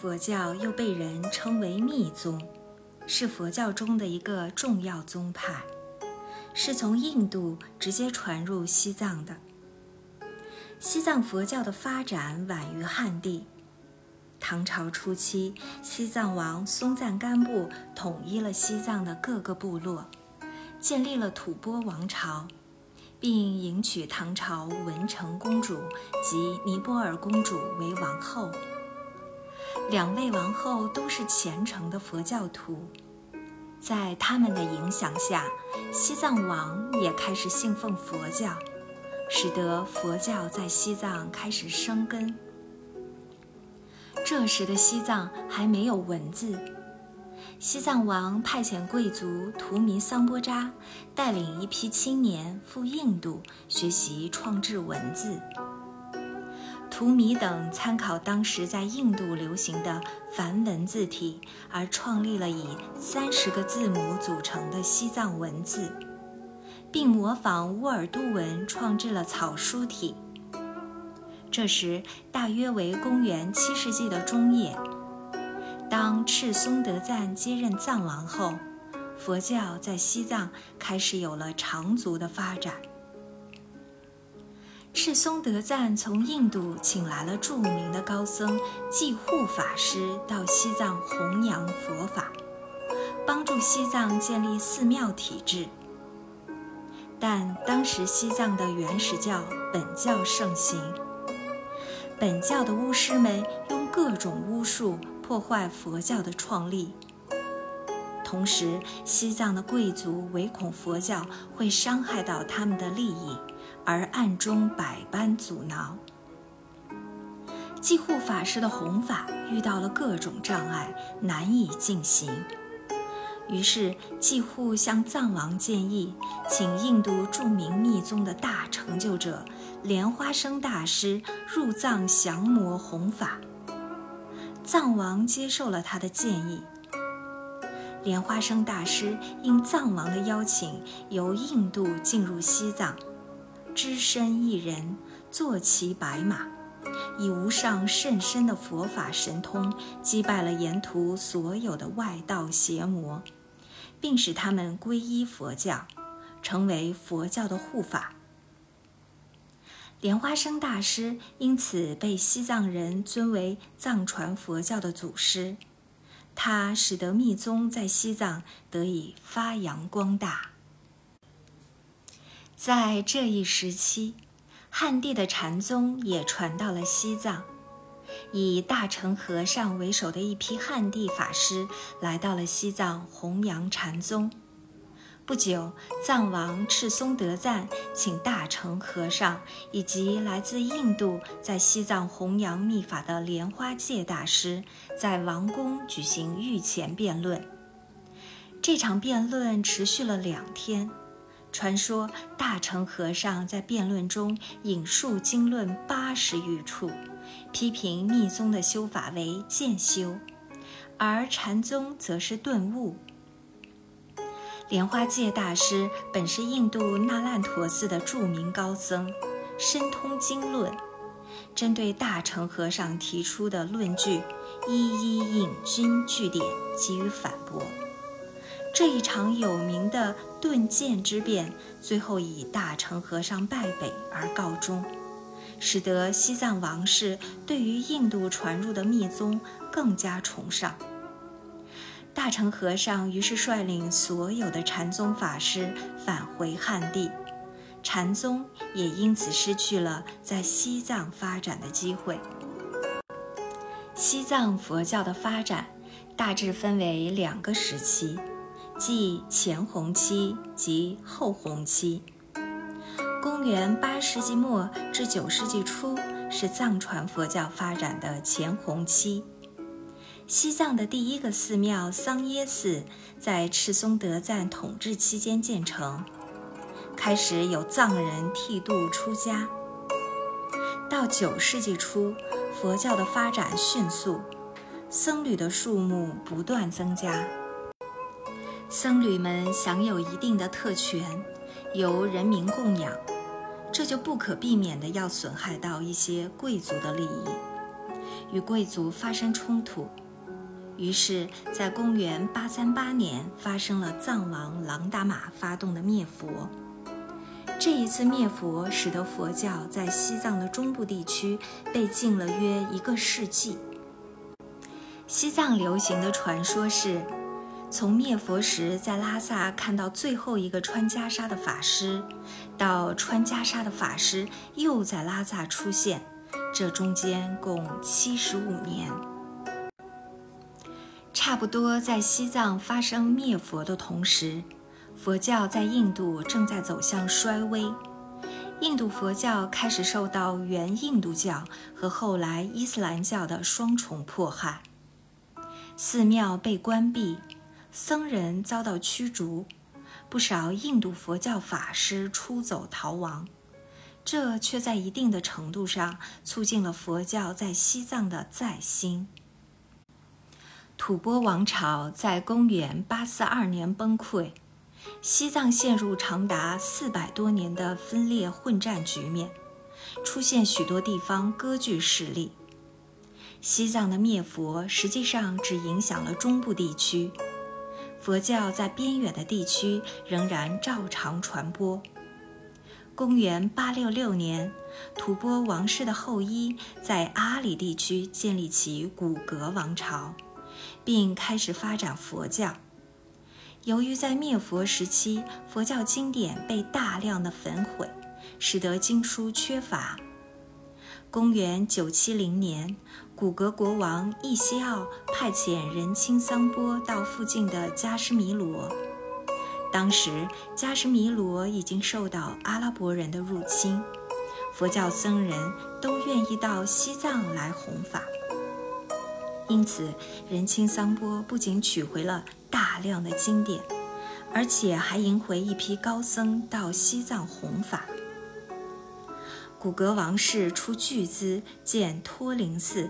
佛教又被人称为密宗，是佛教中的一个重要宗派，是从印度直接传入西藏的。西藏佛教的发展晚于汉地。唐朝初期，西藏王松赞干布统一了西藏的各个部落，建立了吐蕃王朝，并迎娶唐朝文成公主及尼泊尔公主为王后。两位王后都是虔诚的佛教徒，在他们的影响下，西藏王也开始信奉佛教，使得佛教在西藏开始生根。这时的西藏还没有文字，西藏王派遣贵族图弥桑波扎带领一批青年赴印度学习创制文字。图米等参考当时在印度流行的梵文字体，而创立了以三十个字母组成的西藏文字，并模仿乌尔都文创制了草书体。这时大约为公元七世纪的中叶，当赤松德赞接任藏王后，佛教在西藏开始有了长足的发展。赤松德赞从印度请来了著名的高僧济护法师到西藏弘扬佛法，帮助西藏建立寺庙体制。但当时西藏的原始教本教盛行。本教的巫师们用各种巫术破坏佛教的创立，同时西藏的贵族唯恐佛教会伤害到他们的利益，而暗中百般阻挠。济护法师的弘法遇到了各种障碍，难以进行。于是济护向藏王建议，请印度著名密宗的大成就者。莲花生大师入藏降魔弘法，藏王接受了他的建议。莲花生大师应藏王的邀请，由印度进入西藏，只身一人，坐骑白马，以无上甚深的佛法神通，击败了沿途所有的外道邪魔，并使他们皈依佛教，成为佛教的护法。莲花生大师因此被西藏人尊为藏传佛教的祖师，他使得密宗在西藏得以发扬光大。在这一时期，汉地的禅宗也传到了西藏，以大乘和尚为首的一批汉地法师来到了西藏弘扬禅宗。不久，藏王赤松德赞请大乘和尚以及来自印度在西藏弘扬密法的莲花戒大师，在王宫举行御前辩论。这场辩论持续了两天。传说大乘和尚在辩论中引述经论八十余处，批评密宗的修法为渐修，而禅宗则是顿悟。莲花戒大师本是印度那烂陀寺的著名高僧，深通经论，针对大乘和尚提出的论据，一一引经据典给予反驳。这一场有名的顿渐之辩，最后以大乘和尚败北而告终，使得西藏王室对于印度传入的密宗更加崇尚。大乘和尚于是率领所有的禅宗法师返回汉地，禅宗也因此失去了在西藏发展的机会。西藏佛教的发展大致分为两个时期，即前弘期及后弘期。公元八世纪末至九世纪初是藏传佛教发展的前弘期。西藏的第一个寺庙桑耶寺在赤松德赞统治期间建成，开始有藏人剃度出家。到九世纪初，佛教的发展迅速，僧侣的数目不断增加，僧侣们享有一定的特权，由人民供养，这就不可避免地要损害到一些贵族的利益。与贵族发生冲突。于是，在公元838年，发生了藏王朗达玛发动的灭佛。这一次灭佛，使得佛教在西藏的中部地区被禁了约一个世纪。西藏流行的传说是，从灭佛时在拉萨看到最后一个穿袈裟的法师，到穿袈裟的法师又在拉萨出现，这中间共七十五年。差不多在西藏发生灭佛的同时，佛教在印度正在走向衰微。印度佛教开始受到原印度教和后来伊斯兰教的双重迫害，寺庙被关闭，僧人遭到驱逐，不少印度佛教法师出走逃亡。这却在一定的程度上促进了佛教在西藏的再兴。吐蕃王朝在公元842年崩溃，西藏陷入长达四百多年的分裂混战局面，出现许多地方割据势力。西藏的灭佛实际上只影响了中部地区，佛教在边远的地区仍然照常传播。公元866年，吐蕃王室的后裔在阿里地区建立起古格王朝。并开始发展佛教。由于在灭佛时期，佛教经典被大量的焚毁，使得经书缺乏。公元970年，古格国王易西奥派遣仁钦桑波到附近的加什米罗。当时，加什米罗已经受到阿拉伯人的入侵，佛教僧人都愿意到西藏来弘法。因此，仁钦桑波不仅取回了大量的经典，而且还迎回一批高僧到西藏弘法。古格王室出巨资建托灵寺，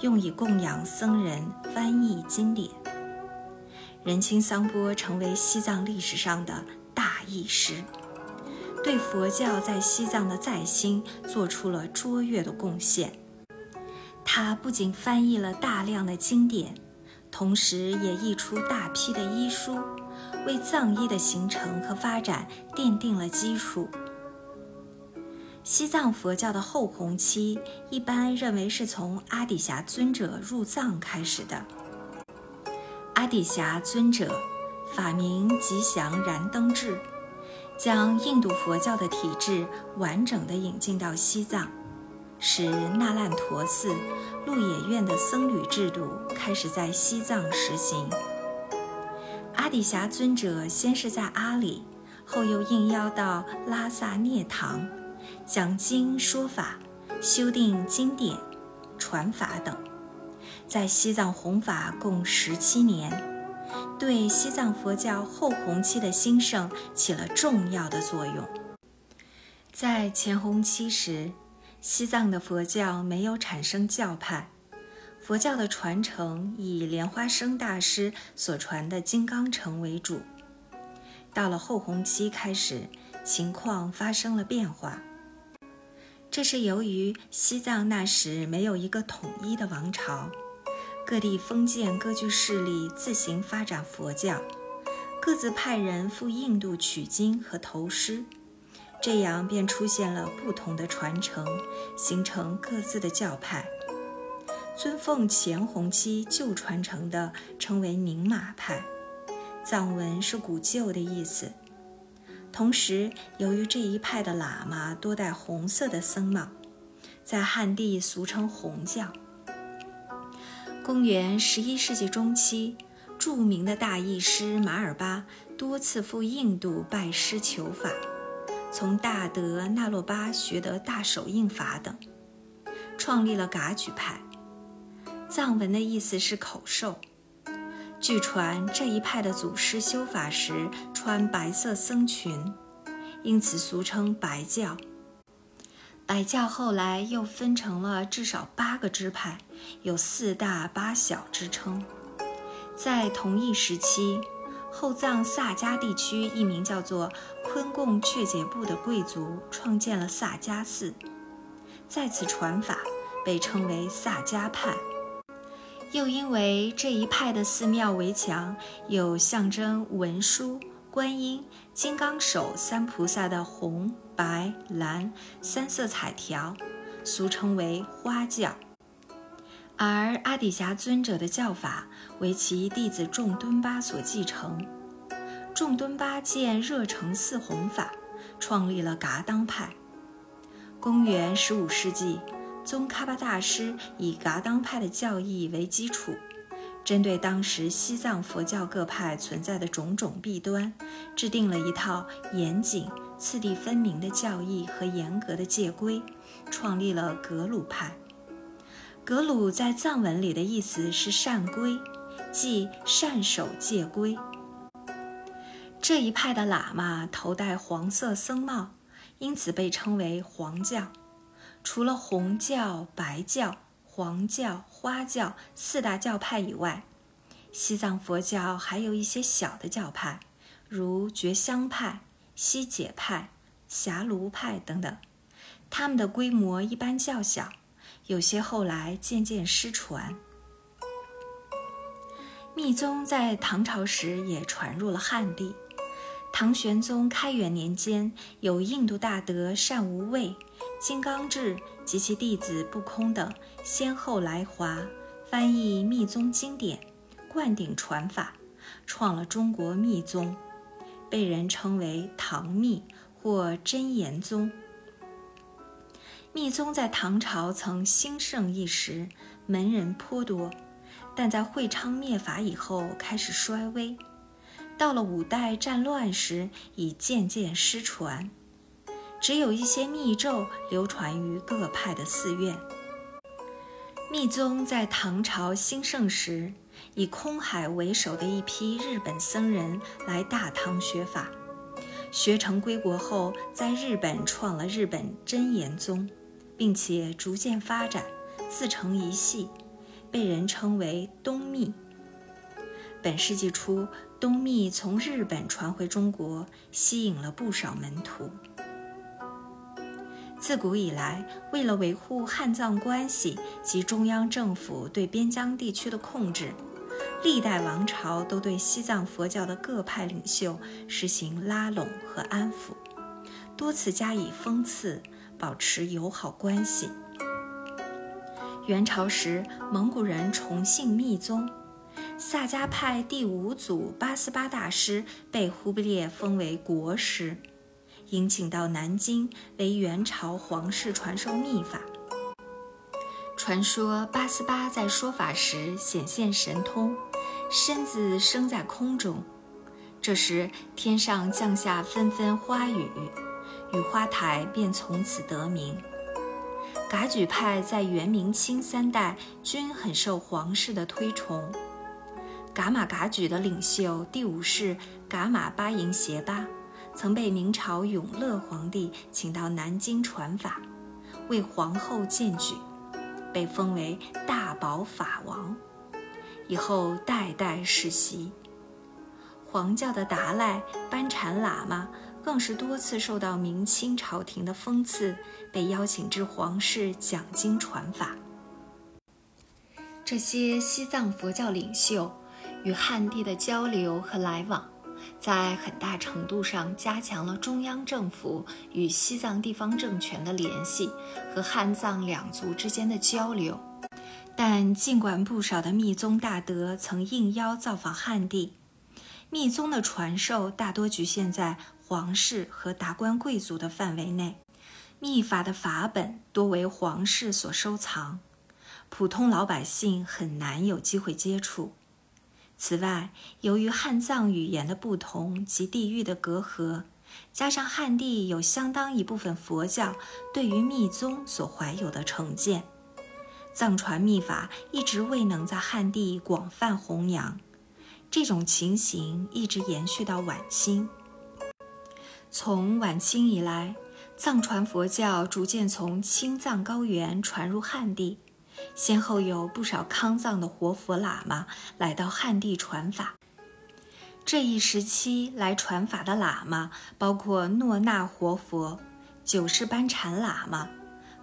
用以供养僧人、翻译经典。仁青桑波成为西藏历史上的大义师，对佛教在西藏的再兴做出了卓越的贡献。他不仅翻译了大量的经典，同时也译出大批的医书，为藏医的形成和发展奠定了基础。西藏佛教的后弘期一般认为是从阿底峡尊者入藏开始的。阿底峡尊者，法名吉祥燃灯智，将印度佛教的体制完整地引进到西藏。使那烂陀寺、鹿野苑的僧侣制度开始在西藏实行。阿底峡尊者先是在阿里，后又应邀到拉萨涅堂，讲经说法、修订经典、传法等，在西藏弘法共十七年，对西藏佛教后弘期的兴盛起了重要的作用。在前弘期时，西藏的佛教没有产生教派，佛教的传承以莲花生大师所传的金刚乘为主。到了后弘期开始，情况发生了变化。这是由于西藏那时没有一个统一的王朝，各地封建割据势力自行发展佛教，各自派人赴印度取经和投师。这样便出现了不同的传承，形成各自的教派。尊奉前弘期旧传承的称为宁玛派，藏文是古旧的意思。同时，由于这一派的喇嘛多戴红色的僧帽，在汉地俗称红教。公元十一世纪中期，著名的大译师马尔巴多次赴印度拜师求法。从大德那洛巴学得大手印法等，创立了噶举派。藏文的意思是口授。据传这一派的祖师修法时穿白色僧裙，因此俗称白教。白教后来又分成了至少八个支派，有四大八小之称。在同一时期。后藏萨迦地区一名叫做昆贡却解部的贵族创建了萨迦寺，在此传法，被称为萨迦派。又因为这一派的寺庙围墙有象征文殊、观音、金刚手三菩萨的红、白、蓝三色彩条，俗称为花教。而阿底峡尊者的教法为其弟子众敦巴所继承。众敦巴见热诚寺弘法，创立了噶当派。公元十五世纪。宗喀巴大师以噶当派的教义为基础，针对当时西藏佛教各派存在的种种弊端，制定了一套严谨、次第分明的教义和严格的戒规，创立了格鲁派。格鲁在藏文里的意思是善规，即善守戒规。这一派的喇嘛头戴黄色僧帽，因此被称为黄教。除了红教、白教、黄教、花教四大教派以外，西藏佛教还有一些小的教派，如觉香派、西解派、霞卢派等等。他们的规模一般较小，有些后来渐渐失传。密宗在唐朝时也传入了汉地。唐玄宗开元年间，有印度大德善无畏。金刚智及其弟子不空等先后来华，翻译密宗经典，灌顶传法，创了中国密宗，被人称为唐密或真言宗。密宗在唐朝曾兴盛一时，门人颇多，但在会昌灭法以后开始衰微，到了五代战乱时已渐渐失传。只有一些密咒流传于各派的寺院。密宗在唐朝兴盛时，以空海为首的一批日本僧人来大唐学法，学成归国后，在日本创了日本真言宗，并且逐渐发展，自成一系，被人称为东密。本世纪初，东密从日本传回中国，吸引了不少门徒。自古以来，为了维护汉藏关系及中央政府对边疆地区的控制，历代王朝都对西藏佛教的各派领袖实行拉拢和安抚，多次加以封赐，保持友好关系。元朝时，蒙古人崇信密宗，萨迦派第五祖八思巴大师被忽必烈封为国师。迎请到南京为元朝皇室传授秘法。传说八思巴在说法时显现神通，身子升在空中，这时天上降下纷纷花雨，雨花台便从此得名。噶举派在元、明、清三代均很受皇室的推崇。噶玛噶举的领袖第五世噶玛巴迎协巴。曾被明朝永乐皇帝请到南京传法，为皇后荐举，被封为大宝法王，以后代代世袭。黄教的达赖、班禅喇嘛更是多次受到明清朝廷的封赐，被邀请至皇室讲经传法。这些西藏佛教领袖与汉地的交流和来往。在很大程度上加强了中央政府与西藏地方政权的联系和汉藏两族之间的交流，但尽管不少的密宗大德曾应邀造访汉地，密宗的传授大多局限在皇室和达官贵族的范围内，密法的法本多为皇室所收藏，普通老百姓很难有机会接触。此外，由于汉藏语言的不同及地域的隔阂，加上汉地有相当一部分佛教对于密宗所怀有的成见，藏传密法一直未能在汉地广泛弘扬。这种情形一直延续到晚清。从晚清以来，藏传佛教逐渐从青藏高原传入汉地。先后有不少康藏的活佛喇嘛来到汉地传法。这一时期来传法的喇嘛包括诺那活佛、九世班禅喇嘛、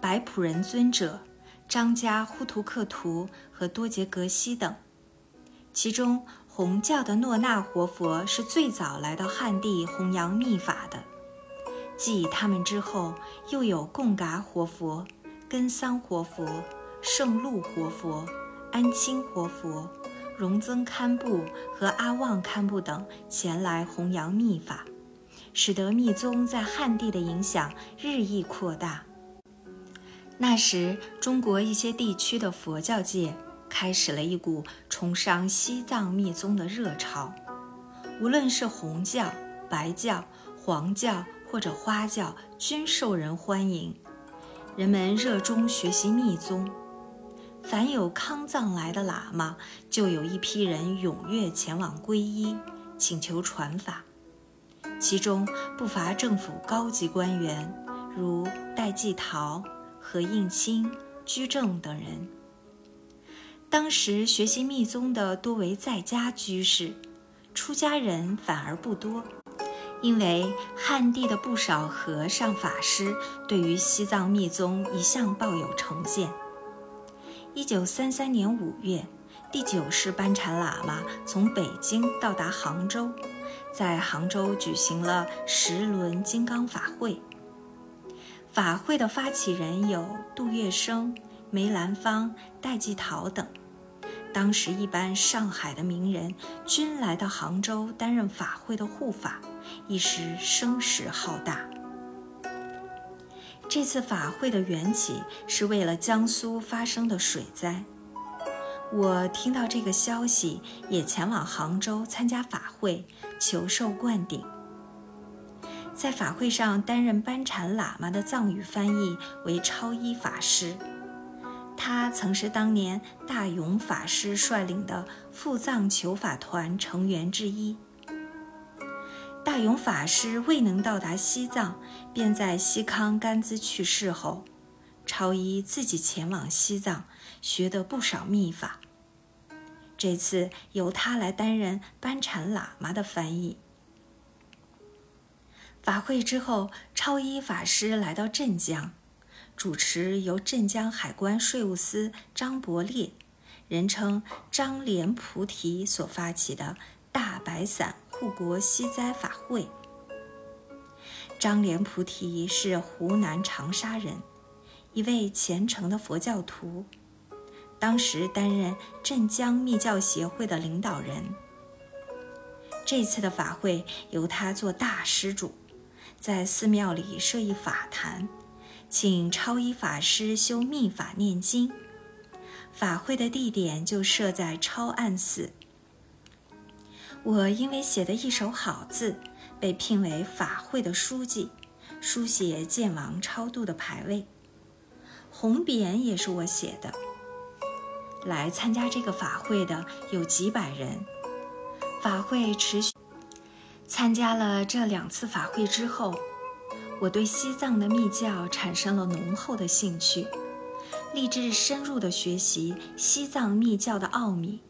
白普仁尊者、张家呼图克图和多杰格西等。其中，红教的诺那活佛是最早来到汉地弘扬密法的。继他们之后，又有贡嘎活佛、根桑活佛、圣路活佛、安清活佛、荣增堪布和阿旺堪布等前来弘扬密法，使得密宗在汉地的影响日益扩大。那时，中国一些地区的佛教界开始了一股崇尚西藏密宗的热潮，无论是红教、白教、黄教。或者花教均受人欢迎，人们热衷学习密宗。凡有康藏来的喇嘛，就有一批人踊跃前往皈依，请求传法。其中不乏政府高级官员，如戴季陶、何应钦、居正等人。当时学习密宗的多为在家居士，出家人反而不多。因为汉地的不少和尚法师对于西藏密宗一向抱有成见。一九三三年五月，第九世班禅喇嘛从北京到达杭州，在杭州举行了十轮金刚法会。法会的发起人有杜月笙、梅兰芳、戴季陶等。当时，一般上海的名人均来到杭州担任法会的护法。一时声势浩大。这次法会的缘起是为了江苏发生的水灾。我听到这个消息，也前往杭州参加法会，求受灌顶。在法会上担任班禅喇嘛的藏语翻译为超一法师，他曾是当年大勇法师率领的赴藏求法团成员之一。大勇法师未能到达西藏，便在西康甘孜去世后，超一自己前往西藏，学得不少秘法。这次由他来担任班禅喇嘛的翻译。法会之后，超一法师来到镇江，主持由镇江海关税务司张伯烈，人称张莲菩提所发起的大白伞。护国西灾法会，张莲菩提是湖南长沙人，一位虔诚的佛教徒，当时担任镇江密教协会的领导人。这次的法会由他做大施主，在寺庙里设一法坛，请超一法师修密法念经。法会的地点就设在超岸寺。我因为写的一手好字，被聘为法会的书记，书写剑王超度的牌位。红匾也是我写的。来参加这个法会的有几百人。法会持续，参加了这两次法会之后，我对西藏的密教产生了浓厚的兴趣，立志深入的学习西藏密教的奥秘。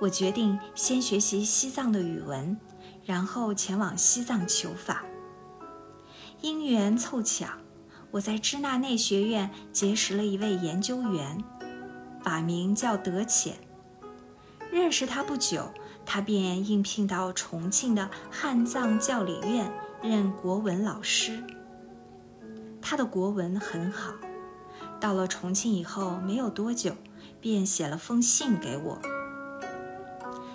我决定先学习西藏的语文，然后前往西藏求法。因缘凑巧，我在支那内学院结识了一位研究员，法名叫德潜。认识他不久，他便应聘到重庆的汉藏教理院任国文老师。他的国文很好，到了重庆以后没有多久，便写了封信给我。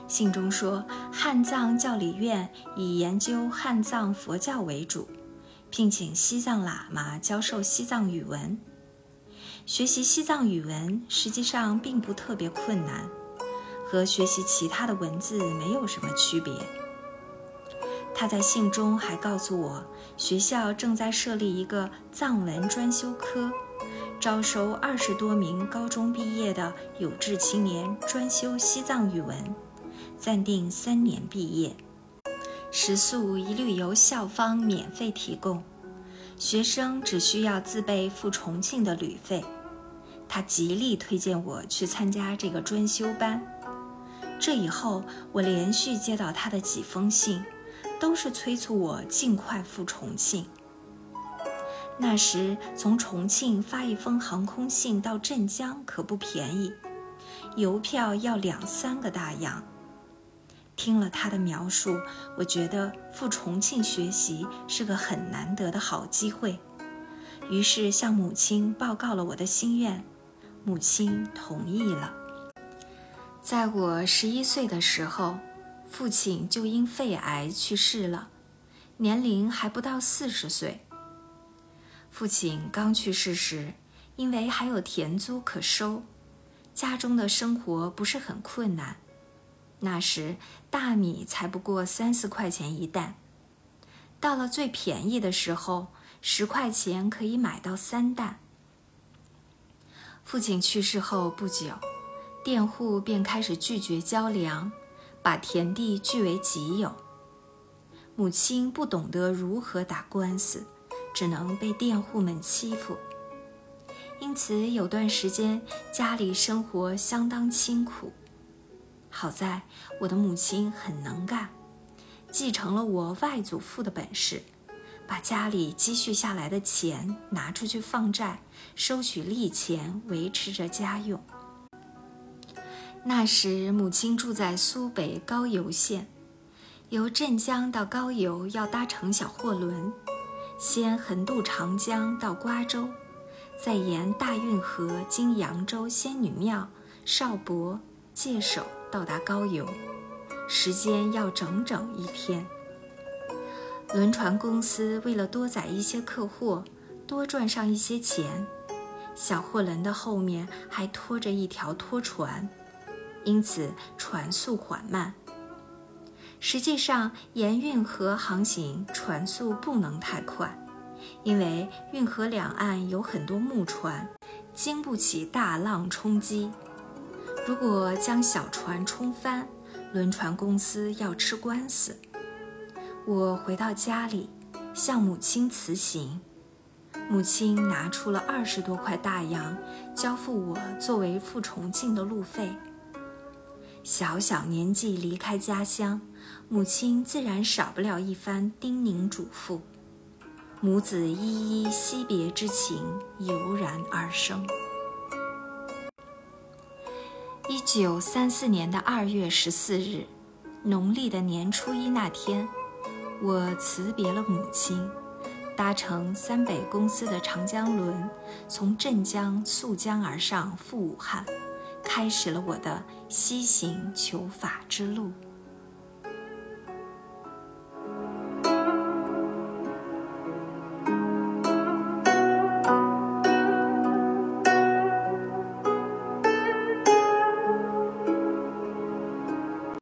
信中说，汉藏教理院以研究汉藏佛教为主，聘请西藏喇嘛教授西藏语文。学习西藏语文实际上并不特别困难，和学习其他的文字没有什么区别。他在信中还告诉我，学校正在设立一个藏文专修科，招收二十多名高中毕业的有志青年专修西藏语文。暂定三年毕业，食宿一律由校方免费提供，学生只需要自备赴重庆的旅费。他极力推荐我去参加这个专修班。这以后，我连续接到他的几封信，都是催促我尽快赴重庆。那时从重庆发一封航空信到镇江可不便宜，邮票要两三个大洋。听了他的描述，我觉得赴重庆学习是个很难得的好机会，于是向母亲报告了我的心愿，母亲同意了。在我十一岁的时候，父亲就因肺癌去世了，年龄还不到四十岁。父亲刚去世时，因为还有田租可收，家中的生活不是很困难。那时大米才不过三四块钱一担，到了最便宜的时候，十块钱可以买到三担。父亲去世后不久，佃户便开始拒绝交粮，把田地据为己有。母亲不懂得如何打官司。只能被佃户们欺负，因此有段时间家里生活相当清苦。好在我的母亲很能干，继承了我外祖父的本事，把家里积蓄下来的钱拿出去放债，收取利钱，维持着家用。那时母亲住在苏北高邮县，由镇江到高邮要搭乘小货轮。先横渡长江到瓜州，再沿大运河经扬州仙女庙、邵伯、界首到达高邮，时间要整整一天。轮船公司为了多载一些客货，多赚上一些钱，小货轮的后面还拖着一条拖船，因此船速缓慢。实际上，沿运河航行，船速不能太快，因为运河两岸有很多木船，经不起大浪冲击。如果将小船冲翻，轮船公司要吃官司。我回到家里，向母亲辞行，母亲拿出了二十多块大洋，交付我作为赴重庆的路费。小小年纪离开家乡，母亲自然少不了一番叮咛嘱咐，母子依依惜别之情油然而生。一九三四年的二月十四日，农历的年初一那天，我辞别了母亲，搭乘三北公司的长江轮，从镇江溯江而上赴武汉。开始了我的西行求法之路。